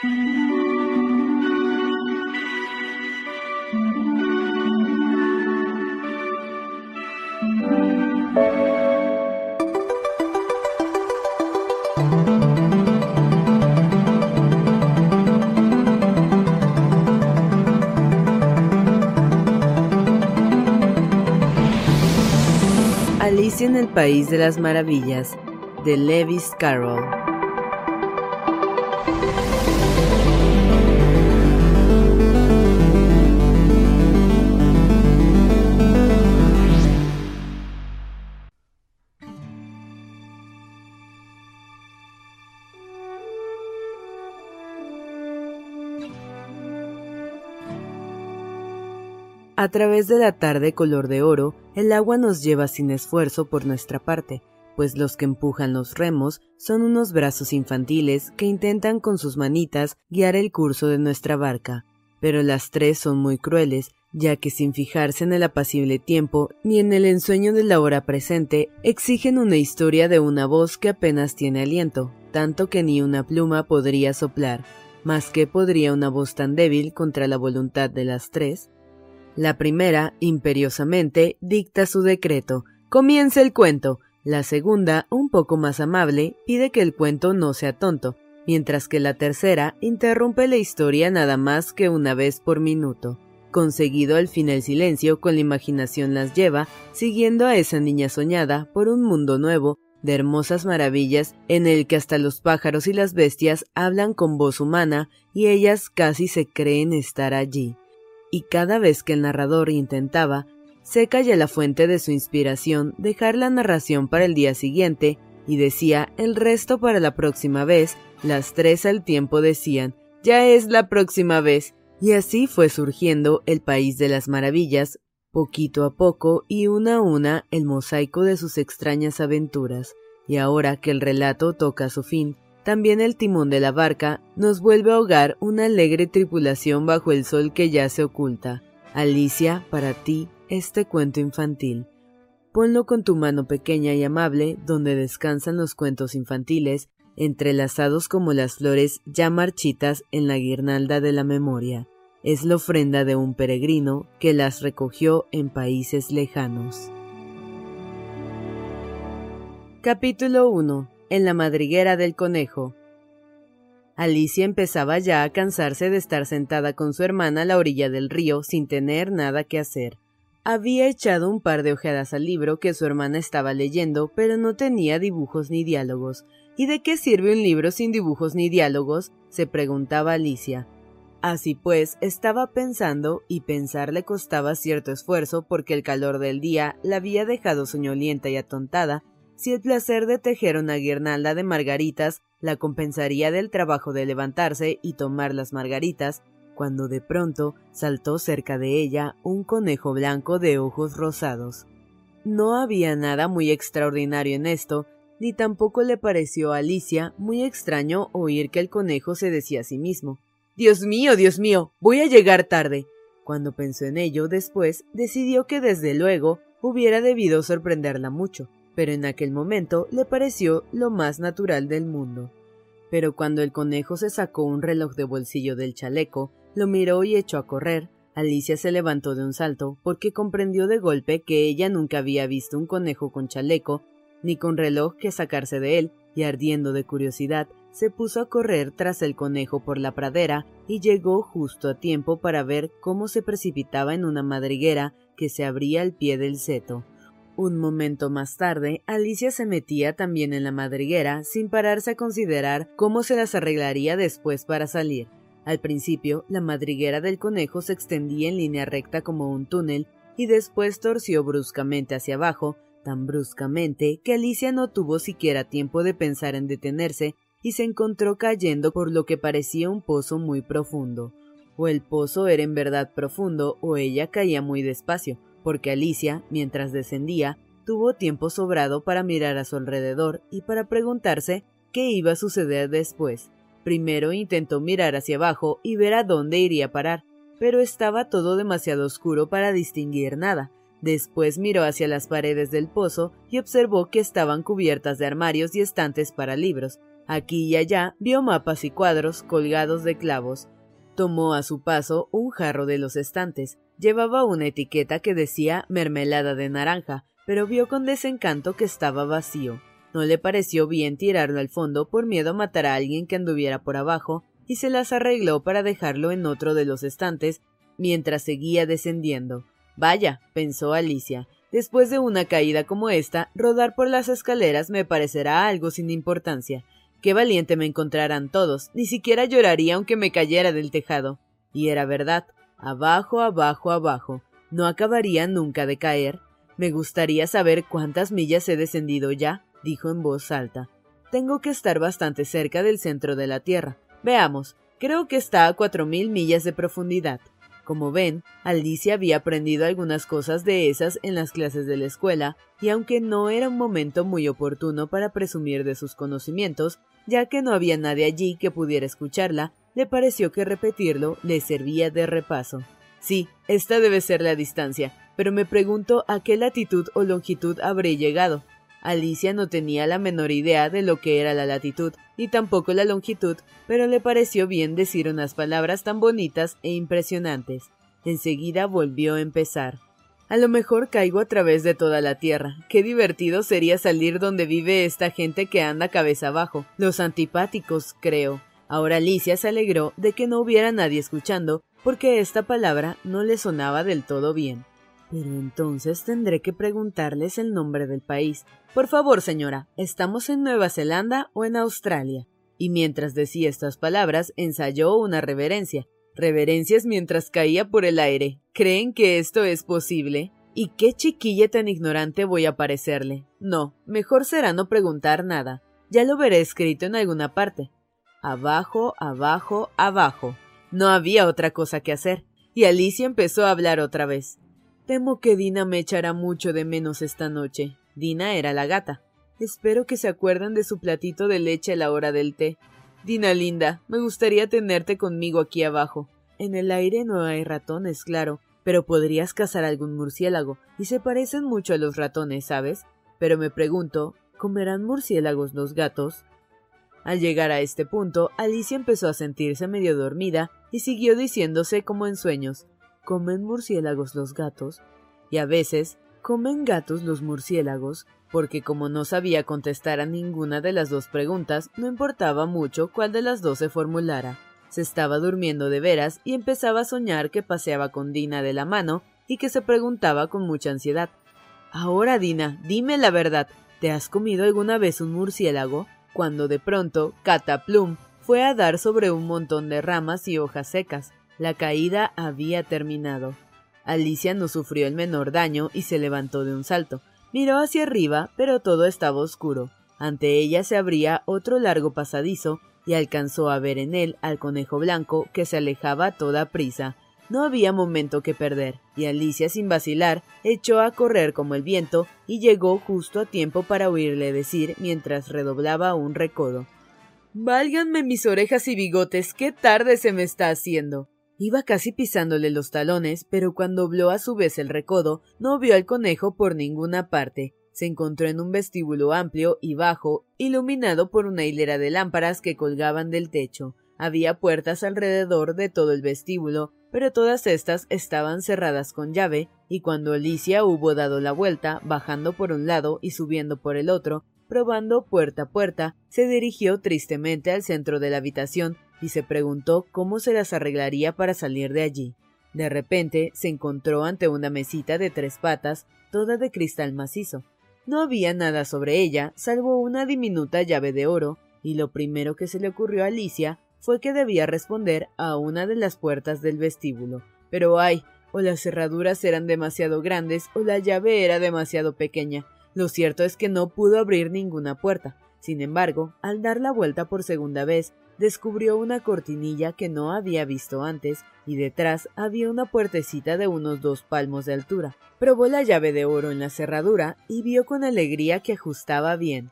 Alicia en el País de las Maravillas, de Lewis Carroll. A través de la tarde color de oro, el agua nos lleva sin esfuerzo por nuestra parte, pues los que empujan los remos son unos brazos infantiles que intentan con sus manitas guiar el curso de nuestra barca. Pero las tres son muy crueles, ya que sin fijarse en el apacible tiempo ni en el ensueño de la hora presente, exigen una historia de una voz que apenas tiene aliento, tanto que ni una pluma podría soplar. Más que podría una voz tan débil contra la voluntad de las tres, la primera, imperiosamente, dicta su decreto. Comienza el cuento. La segunda, un poco más amable, pide que el cuento no sea tonto, mientras que la tercera interrumpe la historia nada más que una vez por minuto. Conseguido al fin el silencio, con la imaginación las lleva, siguiendo a esa niña soñada por un mundo nuevo, de hermosas maravillas, en el que hasta los pájaros y las bestias hablan con voz humana y ellas casi se creen estar allí y cada vez que el narrador intentaba, seca ya la fuente de su inspiración, dejar la narración para el día siguiente, y decía el resto para la próxima vez, las tres al tiempo decían, ya es la próxima vez, y así fue surgiendo el País de las Maravillas, poquito a poco y una a una el mosaico de sus extrañas aventuras, y ahora que el relato toca su fin, también el timón de la barca nos vuelve a ahogar una alegre tripulación bajo el sol que ya se oculta. Alicia, para ti, este cuento infantil. Ponlo con tu mano pequeña y amable donde descansan los cuentos infantiles, entrelazados como las flores ya marchitas en la guirnalda de la memoria. Es la ofrenda de un peregrino que las recogió en países lejanos. Capítulo 1 en la madriguera del conejo. Alicia empezaba ya a cansarse de estar sentada con su hermana a la orilla del río sin tener nada que hacer. Había echado un par de ojeadas al libro que su hermana estaba leyendo, pero no tenía dibujos ni diálogos. ¿Y de qué sirve un libro sin dibujos ni diálogos? se preguntaba Alicia. Así pues, estaba pensando, y pensar le costaba cierto esfuerzo porque el calor del día la había dejado soñolienta y atontada, si el placer de tejer una guirnalda de margaritas la compensaría del trabajo de levantarse y tomar las margaritas, cuando de pronto saltó cerca de ella un conejo blanco de ojos rosados. No había nada muy extraordinario en esto, ni tampoco le pareció a Alicia muy extraño oír que el conejo se decía a sí mismo Dios mío, Dios mío, voy a llegar tarde. Cuando pensó en ello después, decidió que desde luego hubiera debido sorprenderla mucho pero en aquel momento le pareció lo más natural del mundo. Pero cuando el conejo se sacó un reloj de bolsillo del chaleco, lo miró y echó a correr, Alicia se levantó de un salto porque comprendió de golpe que ella nunca había visto un conejo con chaleco, ni con reloj que sacarse de él, y ardiendo de curiosidad, se puso a correr tras el conejo por la pradera y llegó justo a tiempo para ver cómo se precipitaba en una madriguera que se abría al pie del seto. Un momento más tarde, Alicia se metía también en la madriguera sin pararse a considerar cómo se las arreglaría después para salir. Al principio, la madriguera del conejo se extendía en línea recta como un túnel y después torció bruscamente hacia abajo, tan bruscamente que Alicia no tuvo siquiera tiempo de pensar en detenerse y se encontró cayendo por lo que parecía un pozo muy profundo. O el pozo era en verdad profundo o ella caía muy despacio, porque Alicia, mientras descendía, tuvo tiempo sobrado para mirar a su alrededor y para preguntarse qué iba a suceder después. Primero intentó mirar hacia abajo y ver a dónde iría a parar, pero estaba todo demasiado oscuro para distinguir nada. Después miró hacia las paredes del pozo y observó que estaban cubiertas de armarios y estantes para libros. Aquí y allá vio mapas y cuadros colgados de clavos. Tomó a su paso un jarro de los estantes. Llevaba una etiqueta que decía mermelada de naranja, pero vio con desencanto que estaba vacío. No le pareció bien tirarlo al fondo por miedo a matar a alguien que anduviera por abajo, y se las arregló para dejarlo en otro de los estantes mientras seguía descendiendo. Vaya, pensó Alicia, después de una caída como esta, rodar por las escaleras me parecerá algo sin importancia. Qué valiente me encontrarán todos, ni siquiera lloraría aunque me cayera del tejado. Y era verdad, abajo, abajo, abajo. No acabaría nunca de caer. Me gustaría saber cuántas millas he descendido ya, dijo en voz alta. Tengo que estar bastante cerca del centro de la Tierra. Veamos, creo que está a cuatro mil millas de profundidad. Como ven, Alicia había aprendido algunas cosas de esas en las clases de la escuela, y aunque no era un momento muy oportuno para presumir de sus conocimientos, ya que no había nadie allí que pudiera escucharla, le pareció que repetirlo le servía de repaso. Sí, esta debe ser la distancia, pero me pregunto a qué latitud o longitud habré llegado. Alicia no tenía la menor idea de lo que era la latitud, ni tampoco la longitud, pero le pareció bien decir unas palabras tan bonitas e impresionantes. Enseguida volvió a empezar. A lo mejor caigo a través de toda la tierra. Qué divertido sería salir donde vive esta gente que anda cabeza abajo. Los antipáticos, creo. Ahora Alicia se alegró de que no hubiera nadie escuchando, porque esta palabra no le sonaba del todo bien. Pero entonces tendré que preguntarles el nombre del país. Por favor, señora, ¿estamos en Nueva Zelanda o en Australia? Y mientras decía estas palabras, ensayó una reverencia. Reverencias mientras caía por el aire. ¿Creen que esto es posible? ¿Y qué chiquilla tan ignorante voy a parecerle? No, mejor será no preguntar nada. Ya lo veré escrito en alguna parte. Abajo, abajo, abajo. No había otra cosa que hacer. Y Alicia empezó a hablar otra vez. Temo que Dina me echará mucho de menos esta noche. Dina era la gata. Espero que se acuerden de su platito de leche a la hora del té. Dina linda, me gustaría tenerte conmigo aquí abajo. En el aire no hay ratones, claro, pero podrías cazar algún murciélago, y se parecen mucho a los ratones, ¿sabes? Pero me pregunto, ¿comerán murciélagos los gatos? Al llegar a este punto, Alicia empezó a sentirse medio dormida y siguió diciéndose como en sueños ¿Comen murciélagos los gatos? Y a veces, ¿comen gatos los murciélagos? Porque como no sabía contestar a ninguna de las dos preguntas, no importaba mucho cuál de las dos se formulara. Se estaba durmiendo de veras y empezaba a soñar que paseaba con Dina de la mano y que se preguntaba con mucha ansiedad. Ahora, Dina, dime la verdad, ¿te has comido alguna vez un murciélago? Cuando de pronto, Cataplum fue a dar sobre un montón de ramas y hojas secas. La caída había terminado. Alicia no sufrió el menor daño y se levantó de un salto. Miró hacia arriba, pero todo estaba oscuro. Ante ella se abría otro largo pasadizo y alcanzó a ver en él al conejo blanco que se alejaba a toda prisa. No había momento que perder, y Alicia sin vacilar echó a correr como el viento y llegó justo a tiempo para oírle decir mientras redoblaba un recodo. Válganme mis orejas y bigotes, qué tarde se me está haciendo. Iba casi pisándole los talones, pero cuando dobló a su vez el recodo, no vio al conejo por ninguna parte. Se encontró en un vestíbulo amplio y bajo, iluminado por una hilera de lámparas que colgaban del techo. Había puertas alrededor de todo el vestíbulo, pero todas estas estaban cerradas con llave, y cuando Alicia hubo dado la vuelta, bajando por un lado y subiendo por el otro, probando puerta a puerta, se dirigió tristemente al centro de la habitación y se preguntó cómo se las arreglaría para salir de allí. De repente se encontró ante una mesita de tres patas, toda de cristal macizo. No había nada sobre ella, salvo una diminuta llave de oro, y lo primero que se le ocurrió a Alicia fue que debía responder a una de las puertas del vestíbulo. Pero ay, o las cerraduras eran demasiado grandes o la llave era demasiado pequeña. Lo cierto es que no pudo abrir ninguna puerta. Sin embargo, al dar la vuelta por segunda vez, descubrió una cortinilla que no había visto antes, y detrás había una puertecita de unos dos palmos de altura. Probó la llave de oro en la cerradura y vio con alegría que ajustaba bien.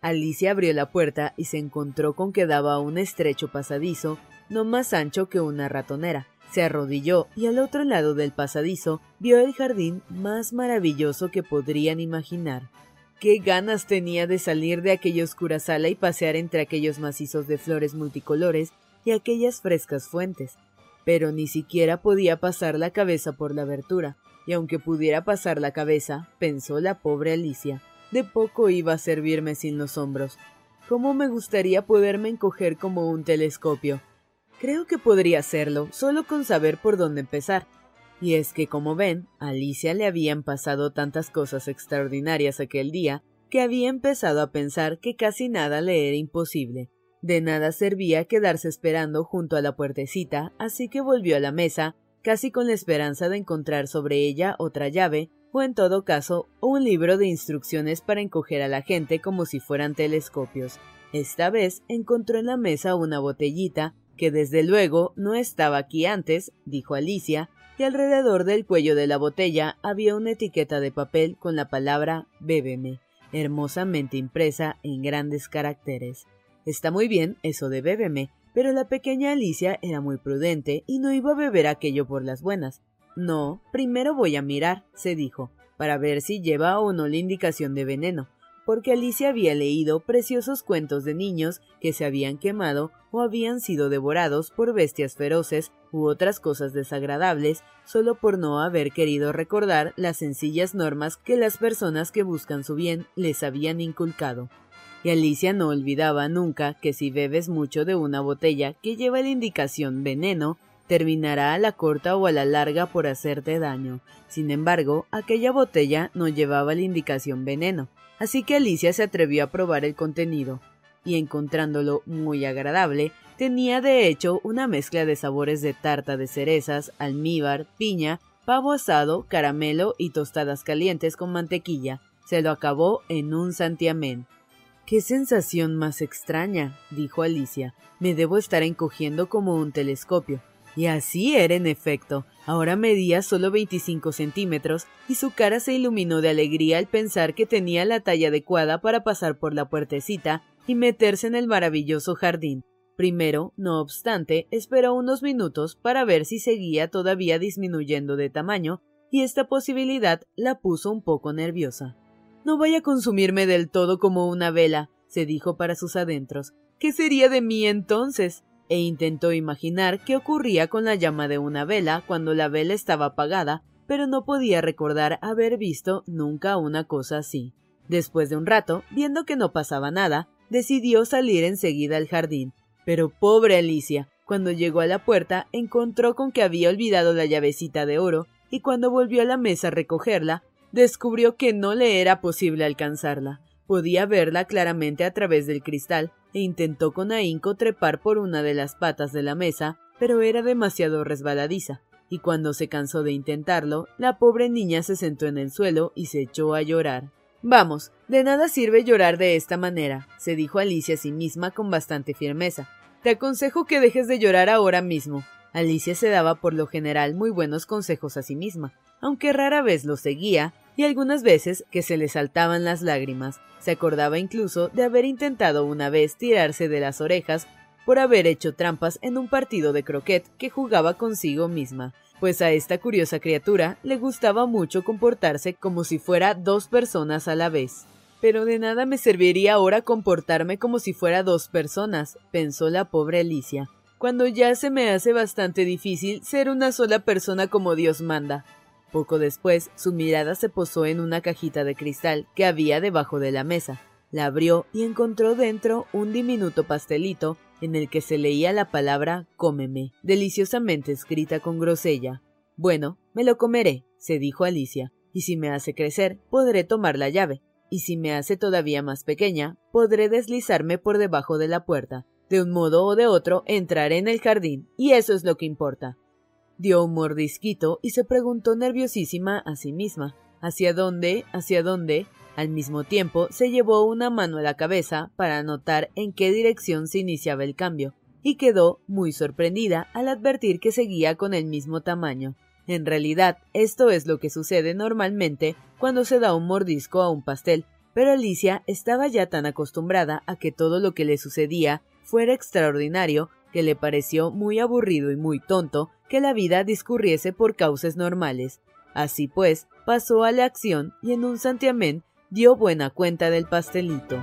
Alicia abrió la puerta y se encontró con que daba un estrecho pasadizo, no más ancho que una ratonera. Se arrodilló y al otro lado del pasadizo vio el jardín más maravilloso que podrían imaginar. Qué ganas tenía de salir de aquella oscura sala y pasear entre aquellos macizos de flores multicolores y aquellas frescas fuentes. Pero ni siquiera podía pasar la cabeza por la abertura, y aunque pudiera pasar la cabeza, pensó la pobre Alicia, de poco iba a servirme sin los hombros. ¿Cómo me gustaría poderme encoger como un telescopio? Creo que podría hacerlo, solo con saber por dónde empezar. Y es que, como ven, a Alicia le habían pasado tantas cosas extraordinarias aquel día que había empezado a pensar que casi nada le era imposible. De nada servía quedarse esperando junto a la puertecita, así que volvió a la mesa, casi con la esperanza de encontrar sobre ella otra llave, o en todo caso un libro de instrucciones para encoger a la gente como si fueran telescopios. Esta vez encontró en la mesa una botellita, que desde luego no estaba aquí antes, dijo Alicia, y alrededor del cuello de la botella había una etiqueta de papel con la palabra Bébeme, hermosamente impresa en grandes caracteres. Está muy bien eso de Bébeme, pero la pequeña Alicia era muy prudente y no iba a beber aquello por las buenas. No, primero voy a mirar, se dijo, para ver si lleva o no la indicación de veneno porque Alicia había leído preciosos cuentos de niños que se habían quemado o habían sido devorados por bestias feroces u otras cosas desagradables solo por no haber querido recordar las sencillas normas que las personas que buscan su bien les habían inculcado. Y Alicia no olvidaba nunca que si bebes mucho de una botella que lleva la indicación veneno, terminará a la corta o a la larga por hacerte daño. Sin embargo, aquella botella no llevaba la indicación veneno, así que Alicia se atrevió a probar el contenido, y encontrándolo muy agradable, tenía de hecho una mezcla de sabores de tarta de cerezas, almíbar, piña, pavo asado, caramelo y tostadas calientes con mantequilla. Se lo acabó en un santiamén. ¡Qué sensación más extraña! dijo Alicia. Me debo estar encogiendo como un telescopio. Y así era en efecto. Ahora medía solo 25 centímetros y su cara se iluminó de alegría al pensar que tenía la talla adecuada para pasar por la puertecita y meterse en el maravilloso jardín. Primero, no obstante, esperó unos minutos para ver si seguía todavía disminuyendo de tamaño, y esta posibilidad la puso un poco nerviosa. No vaya a consumirme del todo como una vela, se dijo para sus adentros. ¿Qué sería de mí entonces? e intentó imaginar qué ocurría con la llama de una vela cuando la vela estaba apagada, pero no podía recordar haber visto nunca una cosa así. Después de un rato, viendo que no pasaba nada, decidió salir enseguida al jardín. Pero pobre Alicia, cuando llegó a la puerta, encontró con que había olvidado la llavecita de oro, y cuando volvió a la mesa a recogerla, descubrió que no le era posible alcanzarla. Podía verla claramente a través del cristal, e intentó con ahínco trepar por una de las patas de la mesa, pero era demasiado resbaladiza, y cuando se cansó de intentarlo, la pobre niña se sentó en el suelo y se echó a llorar. Vamos, de nada sirve llorar de esta manera, se dijo Alicia a sí misma con bastante firmeza. Te aconsejo que dejes de llorar ahora mismo. Alicia se daba por lo general muy buenos consejos a sí misma, aunque rara vez los seguía, y algunas veces que se le saltaban las lágrimas. Se acordaba incluso de haber intentado una vez tirarse de las orejas por haber hecho trampas en un partido de croquet que jugaba consigo misma, pues a esta curiosa criatura le gustaba mucho comportarse como si fuera dos personas a la vez. Pero de nada me serviría ahora comportarme como si fuera dos personas, pensó la pobre Alicia, cuando ya se me hace bastante difícil ser una sola persona como Dios manda. Poco después, su mirada se posó en una cajita de cristal que había debajo de la mesa. La abrió y encontró dentro un diminuto pastelito en el que se leía la palabra cómeme, deliciosamente escrita con grosella. Bueno, me lo comeré, se dijo Alicia, y si me hace crecer, podré tomar la llave, y si me hace todavía más pequeña, podré deslizarme por debajo de la puerta. De un modo o de otro entraré en el jardín, y eso es lo que importa. Dio un mordisquito y se preguntó nerviosísima a sí misma ¿Hacia dónde? ¿Hacia dónde? Al mismo tiempo, se llevó una mano a la cabeza para notar en qué dirección se iniciaba el cambio, y quedó muy sorprendida al advertir que seguía con el mismo tamaño. En realidad, esto es lo que sucede normalmente cuando se da un mordisco a un pastel, pero Alicia estaba ya tan acostumbrada a que todo lo que le sucedía fuera extraordinario que le pareció muy aburrido y muy tonto que la vida discurriese por causas normales. Así pues, pasó a la acción y en un santiamén dio buena cuenta del pastelito.